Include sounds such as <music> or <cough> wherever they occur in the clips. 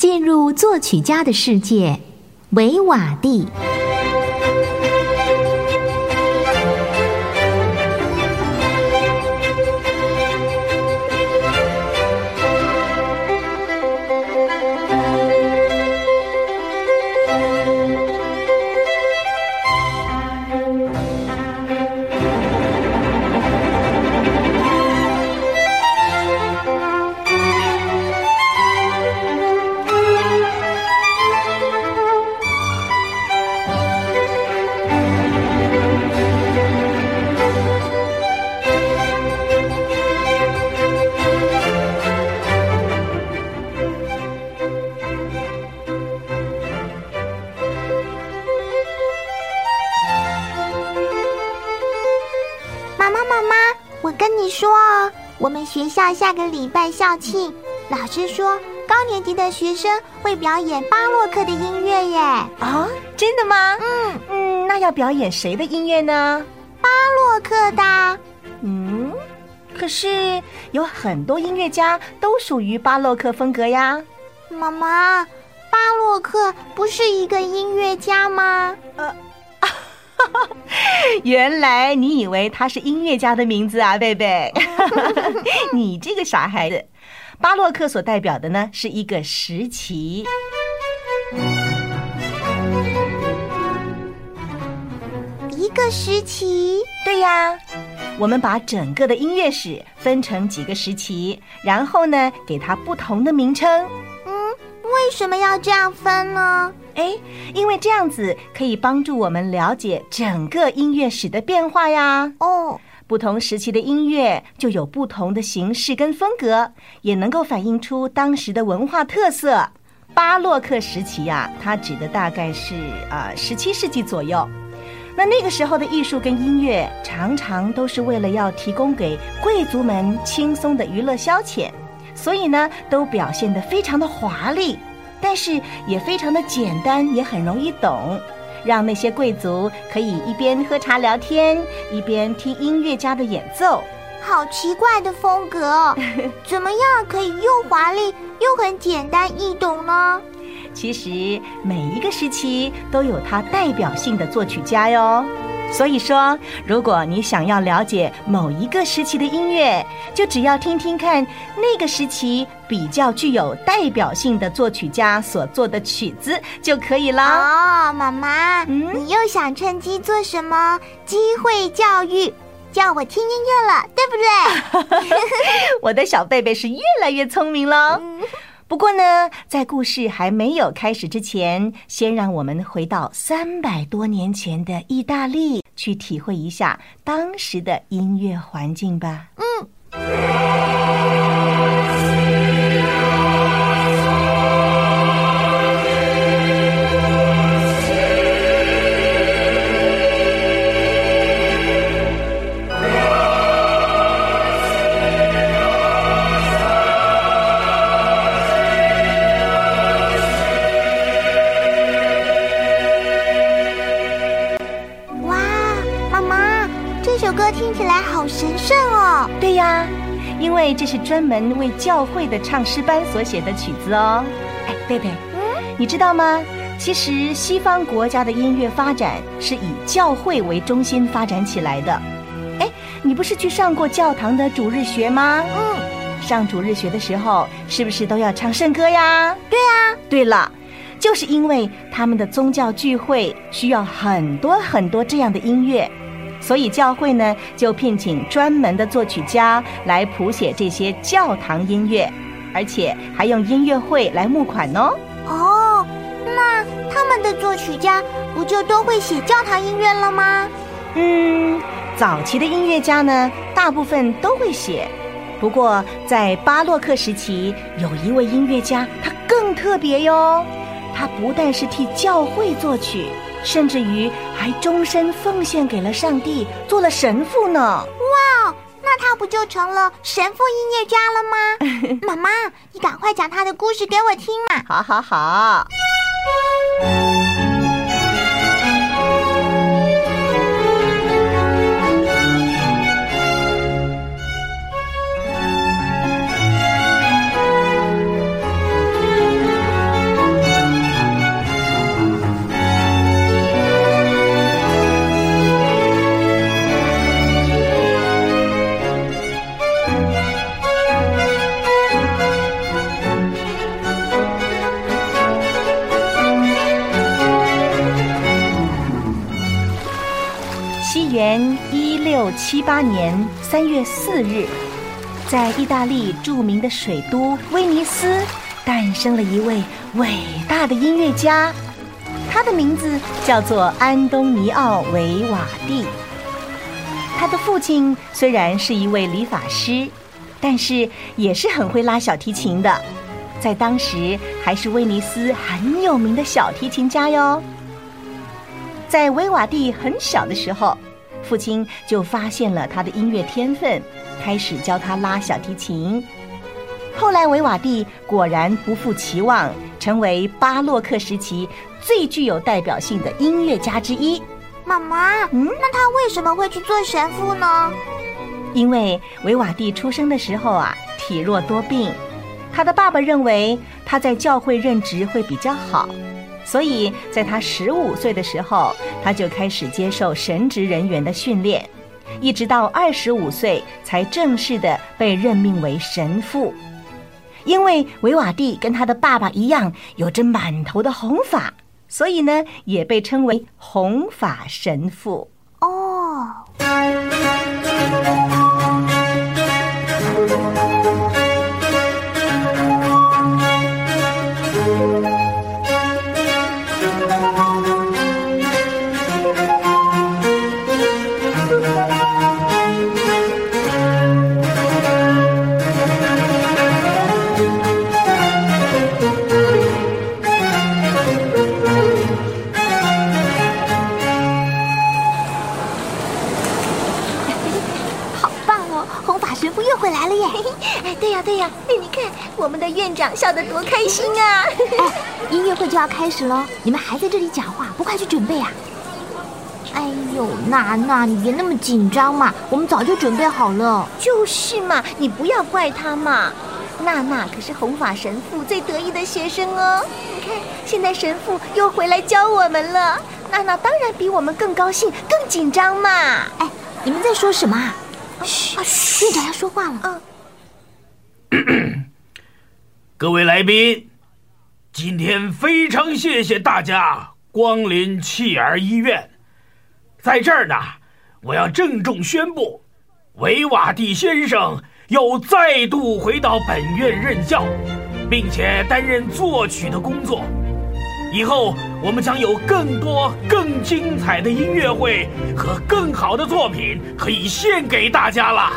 进入作曲家的世界，维瓦蒂。我们学校下个礼拜校庆，老师说高年级的学生会表演巴洛克的音乐耶！啊，真的吗？嗯嗯，那要表演谁的音乐呢？巴洛克的。嗯，可是有很多音乐家都属于巴洛克风格呀。妈妈，巴洛克不是一个音乐家吗？呃。<laughs> 原来你以为他是音乐家的名字啊，贝贝？<laughs> 你这个傻孩子！巴洛克所代表的呢是一个时期，一个时期。对呀，我们把整个的音乐史分成几个时期，然后呢给它不同的名称。为什么要这样分呢？哎，因为这样子可以帮助我们了解整个音乐史的变化呀。哦，不同时期的音乐就有不同的形式跟风格，也能够反映出当时的文化特色。巴洛克时期呀，它指的大概是啊十七世纪左右。那那个时候的艺术跟音乐，常常都是为了要提供给贵族们轻松的娱乐消遣，所以呢，都表现得非常的华丽。但是也非常的简单，也很容易懂，让那些贵族可以一边喝茶聊天，一边听音乐家的演奏。好奇怪的风格，<laughs> 怎么样可以又华丽又很简单易懂呢？其实每一个时期都有它代表性的作曲家哟。所以说，如果你想要了解某一个时期的音乐，就只要听听看那个时期比较具有代表性的作曲家所做的曲子就可以了。哦，妈妈，你又想趁机做什么机会教育，叫我听音乐了，对不对？<laughs> 我的小贝贝是越来越聪明了。不过呢，在故事还没有开始之前，先让我们回到三百多年前的意大利，去体会一下当时的音乐环境吧。嗯。因为这是专门为教会的唱诗班所写的曲子哦。哎，贝贝，嗯，你知道吗？其实西方国家的音乐发展是以教会为中心发展起来的。哎，你不是去上过教堂的主日学吗？嗯，上主日学的时候是不是都要唱圣歌呀？对呀。对了，就是因为他们的宗教聚会需要很多很多这样的音乐。所以教会呢，就聘请专门的作曲家来谱写这些教堂音乐，而且还用音乐会来募款哦。哦，那他们的作曲家不就都会写教堂音乐了吗？嗯，早期的音乐家呢，大部分都会写。不过在巴洛克时期，有一位音乐家，他更特别哟。他不但是替教会作曲。甚至于还终身奉献给了上帝，做了神父呢！哇，那他不就成了神父音乐家了吗？<laughs> 妈妈，你赶快讲他的故事给我听嘛！好好好。六七八年三月四日，在意大利著名的水都威尼斯，诞生了一位伟大的音乐家，他的名字叫做安东尼奥·维瓦蒂。他的父亲虽然是一位理发师，但是也是很会拉小提琴的，在当时还是威尼斯很有名的小提琴家哟。在维瓦蒂很小的时候，父亲就发现了他的音乐天分，开始教他拉小提琴。后来，维瓦蒂果然不负期望，成为巴洛克时期最具有代表性的音乐家之一。妈妈，嗯，那他为什么会去做神父呢？因为维瓦蒂出生的时候啊，体弱多病，他的爸爸认为他在教会任职会比较好。所以，在他十五岁的时候，他就开始接受神职人员的训练，一直到二十五岁才正式的被任命为神父。因为维瓦蒂跟他的爸爸一样，有着满头的红发，所以呢，也被称为红发神父。哦。我们的院长笑得多开心啊！哎，音乐会就要开始了，你们还在这里讲话，不快去准备啊？哎呦，娜娜，你别那么紧张嘛，我们早就准备好了。就是嘛，你不要怪他嘛。娜娜可是红发神父最得意的学生哦。你看，现在神父又回来教我们了，娜娜当然比我们更高兴、更紧张嘛。哎，你们在说什么啊？嘘，院长要说话了。嗯。<coughs> 各位来宾，今天非常谢谢大家光临弃儿医院。在这儿呢，我要郑重宣布，维瓦蒂先生又再度回到本院任教，并且担任作曲的工作。以后我们将有更多、更精彩的音乐会和更好的作品可以献给大家了。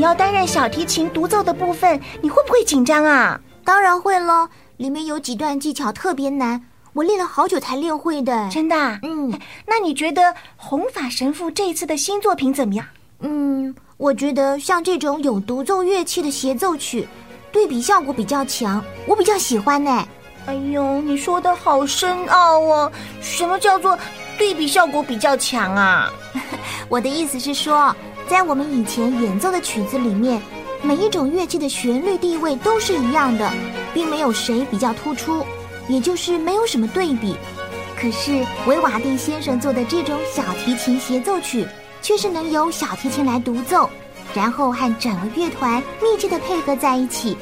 要担任小提琴独奏的部分，你会不会紧张啊？当然会喽，里面有几段技巧特别难，我练了好久才练会的。真的？嗯。那你觉得红发神父这次的新作品怎么样？嗯，我觉得像这种有独奏乐器的协奏曲，对比效果比较强，我比较喜欢呢。哎呦，你说的好深奥哦！什么叫做对比效果比较强啊？<laughs> 我的意思是说。在我们以前演奏的曲子里面，每一种乐器的旋律地位都是一样的，并没有谁比较突出，也就是没有什么对比。可是维瓦蒂先生做的这种小提琴协奏曲，却是能由小提琴来独奏，然后和整个乐团密切的配合在一起，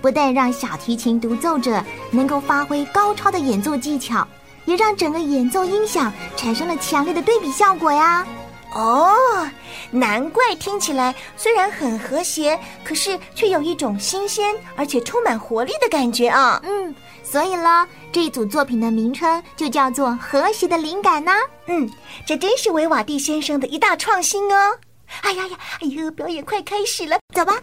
不但让小提琴独奏者能够发挥高超的演奏技巧，也让整个演奏音响产生了强烈的对比效果呀。哦，难怪听起来虽然很和谐，可是却有一种新鲜而且充满活力的感觉啊！嗯，所以呢，这一组作品的名称就叫做《和谐的灵感》呢。嗯，这真是维瓦蒂先生的一大创新哦！哎呀呀，哎呦，表演快开始了，走吧。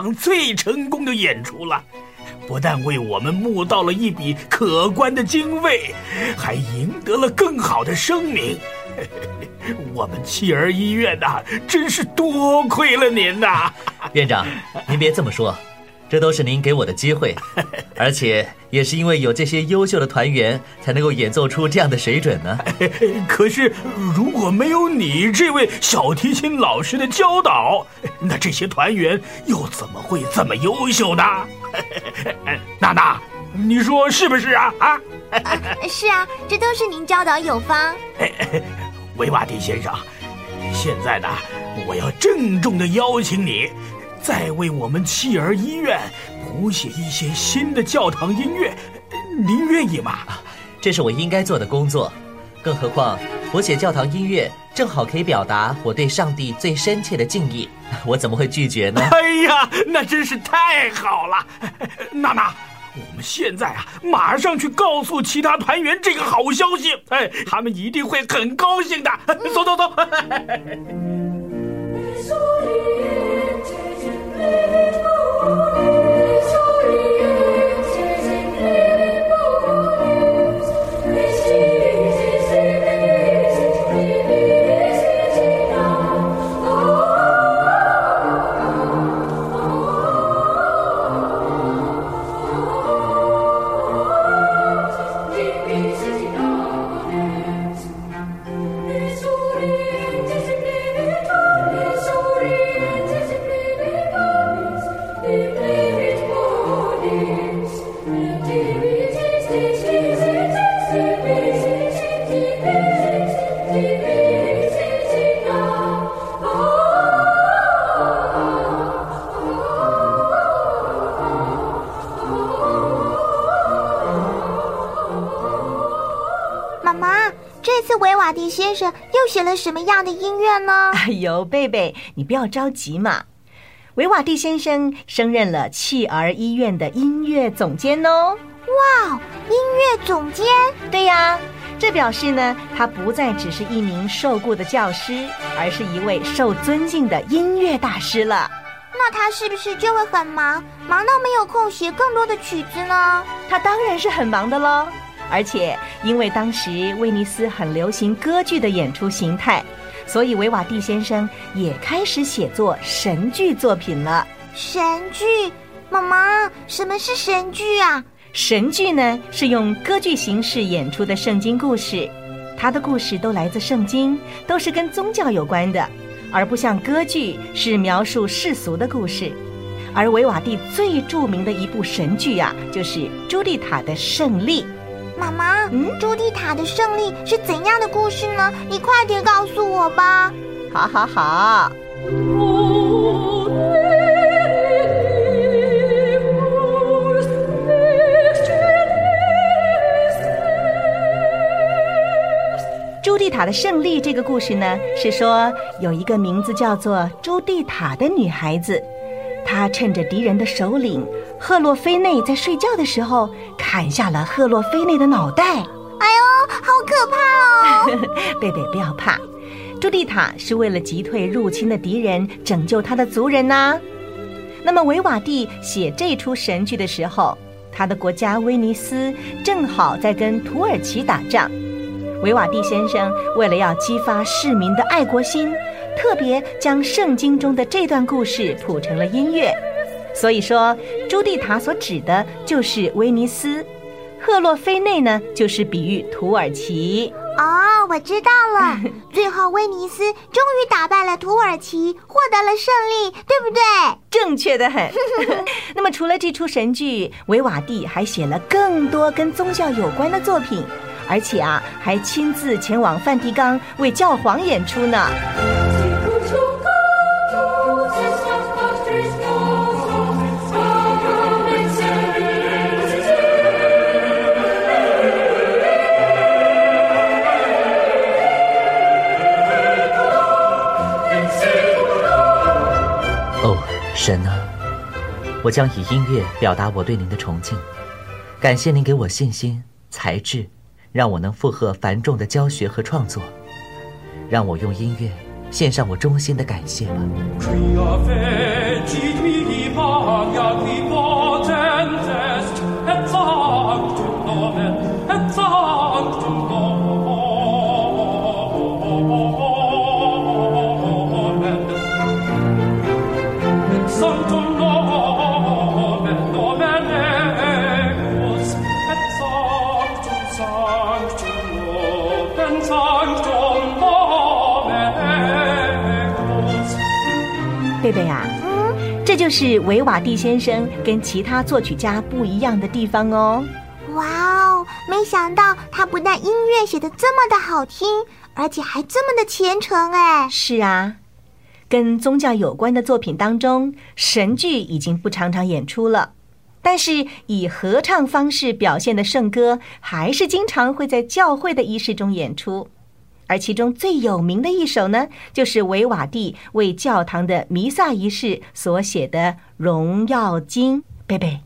场最成功的演出了，不但为我们募到了一笔可观的经费，还赢得了更好的声名。<laughs> 我们弃儿医院呐，真是多亏了您呐！院长，您别这么说。这都是您给我的机会，<laughs> 而且也是因为有这些优秀的团员，才能够演奏出这样的水准呢。<laughs> 可是如果没有你这位小提琴老师的教导，那这些团员又怎么会这么优秀呢？<laughs> 娜娜，你说是不是啊？啊，是啊，这都是您教导有方。维瓦蒂先生，现在呢，我要郑重的邀请你。再为我们弃儿医院谱写一些新的教堂音乐，您愿意吗？这是我应该做的工作，更何况谱写教堂音乐正好可以表达我对上帝最深切的敬意，我怎么会拒绝呢？哎呀，那真是太好了！<laughs> 娜娜，我们现在啊，马上去告诉其他团员这个好消息，哎，他们一定会很高兴的。走走走。<laughs> 写了什么样的音乐呢？<laughs> 哎呦，贝贝，你不要着急嘛。维瓦蒂先生升任了弃儿医院的音乐总监哦。哇，音乐总监？对呀，这表示呢，他不再只是一名受雇的教师，而是一位受尊敬的音乐大师了。那他是不是就会很忙，忙到没有空写更多的曲子呢？他当然是很忙的喽。而且，因为当时威尼斯很流行歌剧的演出形态，所以维瓦蒂先生也开始写作神剧作品了。神剧，妈妈，什么是神剧啊？神剧呢，是用歌剧形式演出的圣经故事，它的故事都来自圣经，都是跟宗教有关的，而不像歌剧是描述世俗的故事。而维瓦蒂最著名的一部神剧啊，就是《朱丽塔的胜利》。妈妈，嗯，朱蒂塔的胜利是怎样的故事呢？你快点告诉我吧。好，好，好。朱蒂塔的胜利这个故事呢，是说有一个名字叫做朱蒂塔的女孩子，她趁着敌人的首领。赫洛菲内在睡觉的时候砍下了赫洛菲内的脑袋。哎呦，好可怕哦！<laughs> 贝贝不要怕，朱蒂塔是为了击退入侵的敌人，拯救他的族人呐。那么维瓦蒂写这出神剧的时候，他的国家威尼斯正好在跟土耳其打仗。维瓦蒂先生为了要激发市民的爱国心，特别将圣经中的这段故事谱成了音乐。所以说，朱蒂塔所指的就是威尼斯，赫洛菲内呢，就是比喻土耳其。哦，我知道了。<laughs> 最后，威尼斯终于打败了土耳其，获得了胜利，对不对？正确的很。<laughs> 那么，除了这出神剧，维瓦蒂还写了更多跟宗教有关的作品，而且啊，还亲自前往梵蒂冈为教皇演出呢。神啊，我将以音乐表达我对您的崇敬，感谢您给我信心、才智，让我能负荷繁重的教学和创作，让我用音乐献上我衷心的感谢吧。就是维瓦蒂先生跟其他作曲家不一样的地方哦。哇哦！没想到他不但音乐写的这么的好听，而且还这么的虔诚哎。是啊，跟宗教有关的作品当中，神剧已经不常常演出了，但是以合唱方式表现的圣歌，还是经常会在教会的仪式中演出。而其中最有名的一首呢，就是维瓦蒂为教堂的弥撒仪式所写的《荣耀经》。贝贝，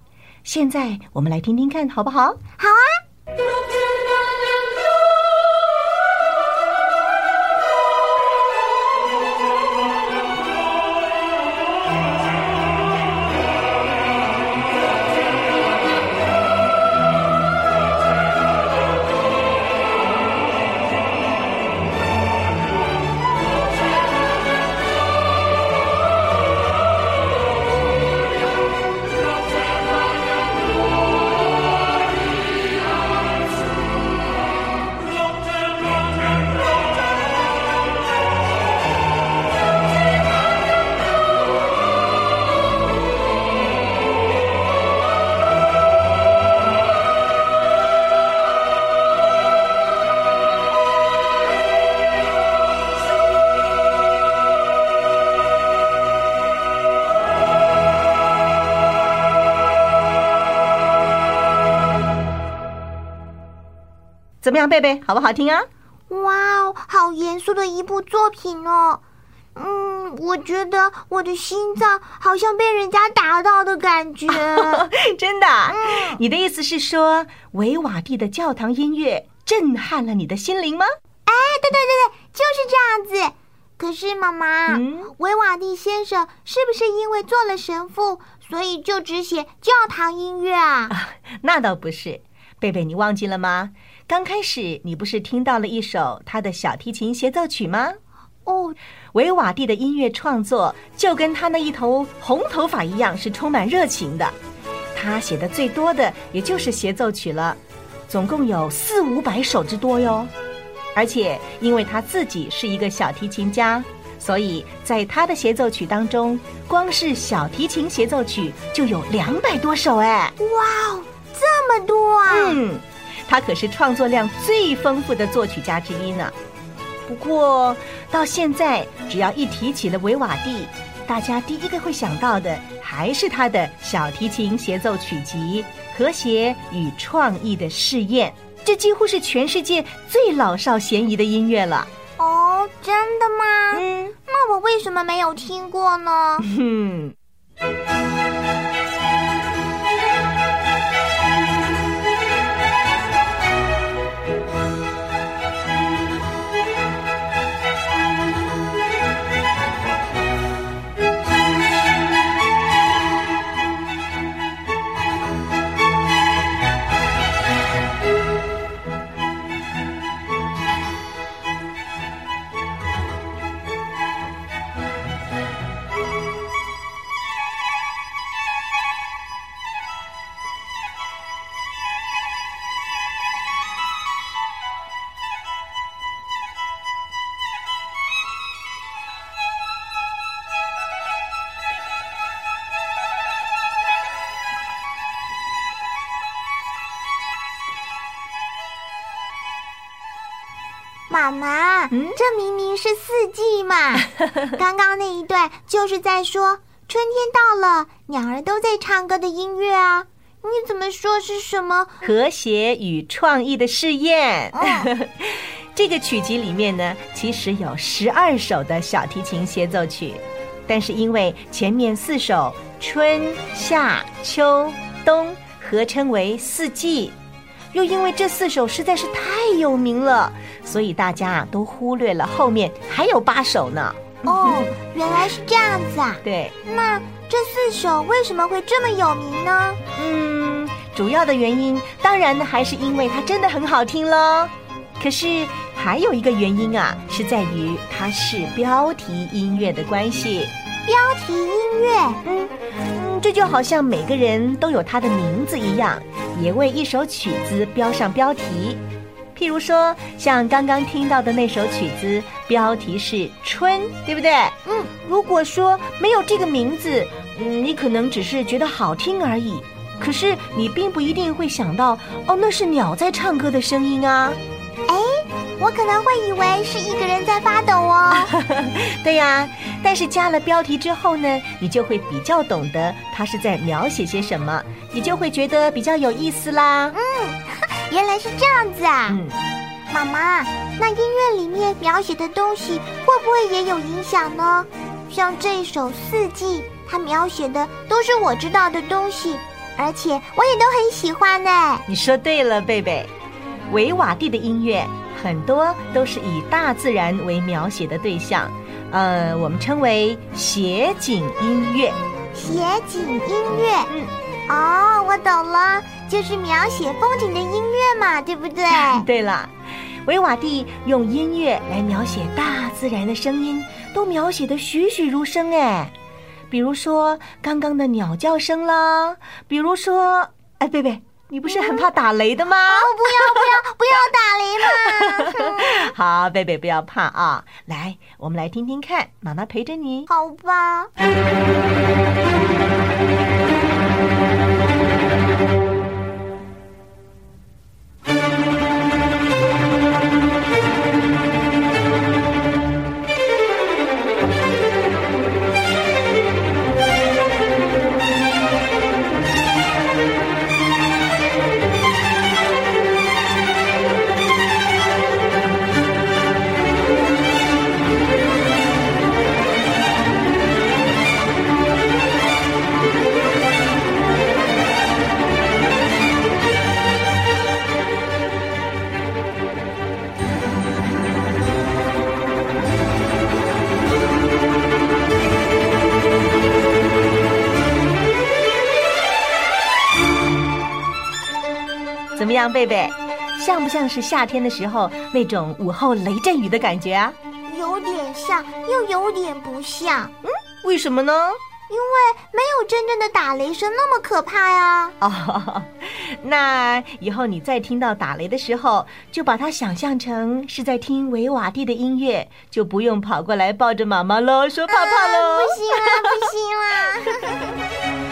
现在我们来听听看，好不好？好啊，怎么样，贝贝，好不好听啊？哇哦，好严肃的一部作品哦。嗯，我觉得我的心脏好像被人家打到的感觉。<laughs> 真的啊？你的意思是说，维瓦蒂的教堂音乐震撼了你的心灵吗？哎，对对对对，就是这样子。可是妈妈，嗯维瓦蒂先生是不是因为做了神父，所以就只写教堂音乐啊？那倒不是，贝贝，你忘记了吗？刚开始你不是听到了一首他的小提琴协奏曲吗？哦，维瓦蒂的音乐创作就跟他那一头红头发一样，是充满热情的。他写的最多的也就是协奏曲了，总共有四五百首之多哟。而且因为他自己是一个小提琴家，所以在他的协奏曲当中，光是小提琴协奏曲就有两百多首哎。哇哦，这么多啊！嗯，他可是创作量最丰富的作曲家之一呢。不过到现在，只要一提起了维瓦蒂，大家第一个会想到的还是他的小提琴协奏曲集《和谐与创意的试验》，这几乎是全世界最老少咸宜的音乐了。哦，真的吗？嗯，那我为什么没有听过呢？哼。<laughs> 嗯这明明是四季嘛！<laughs> 刚刚那一段就是在说春天到了，鸟儿都在唱歌的音乐啊！你怎么说是什么？和谐与创意的试验。嗯 <laughs> 这个曲集里面呢，其实有十二首的小提琴协奏曲，但是因为前面四首春夏秋冬合称为四季，又因为这四首实在是太有名了，所以大家啊都忽略了后面还有八首呢。哦，原来是这样子啊。对，那这四首为什么会这么有名呢？嗯，主要的原因当然呢还是因为它真的很好听喽。可是还有一个原因啊，是在于它是标题音乐的关系。标题音乐，嗯嗯，这就好像每个人都有他的名字一样，也为一首曲子标上标题。譬如说，像刚刚听到的那首曲子，标题是《春》，对不对？嗯，如果说没有这个名字，嗯，你可能只是觉得好听而已。可是你并不一定会想到，哦，那是鸟在唱歌的声音啊。哎，我可能会以为是一个人在发抖哦。<laughs> 对呀，但是加了标题之后呢，你就会比较懂得它是在描写些什么，你就会觉得比较有意思啦。嗯 <laughs> 原来是这样子啊。嗯，妈妈，那音乐里面描写的东西会不会也有影响呢？像这一首《四季》，它描写的都是我知道的东西，而且我也都很喜欢呢。你说对了，贝贝。维瓦蒂的音乐很多都是以大自然为描写的对象，呃，我们称为写景音乐。写景音乐，嗯，哦，我懂了，就是描写风景的音乐嘛，对不对？<laughs> 对了，维瓦蒂用音乐来描写大自然的声音，都描写的栩栩如生哎。比如说刚刚的鸟叫声啦，比如说，哎，贝贝，你不是很怕打雷的吗？哦，不要不要不要打雷嘛！<laughs> 好，贝贝不要怕啊！来，我们来听听看，妈妈陪着你。好吧，贝贝？像不像是夏天的时候那种午后雷阵雨的感觉啊？有点像，又有点不像，嗯为什么呢？因为没有真正的打雷声那么可怕呀。哦，<laughs> 那以后你再听到打雷的时候，就把它想象成是在听维瓦蒂的音乐，就不用跑过来抱着妈妈喽，说怕怕喽。不行啦，不行啦！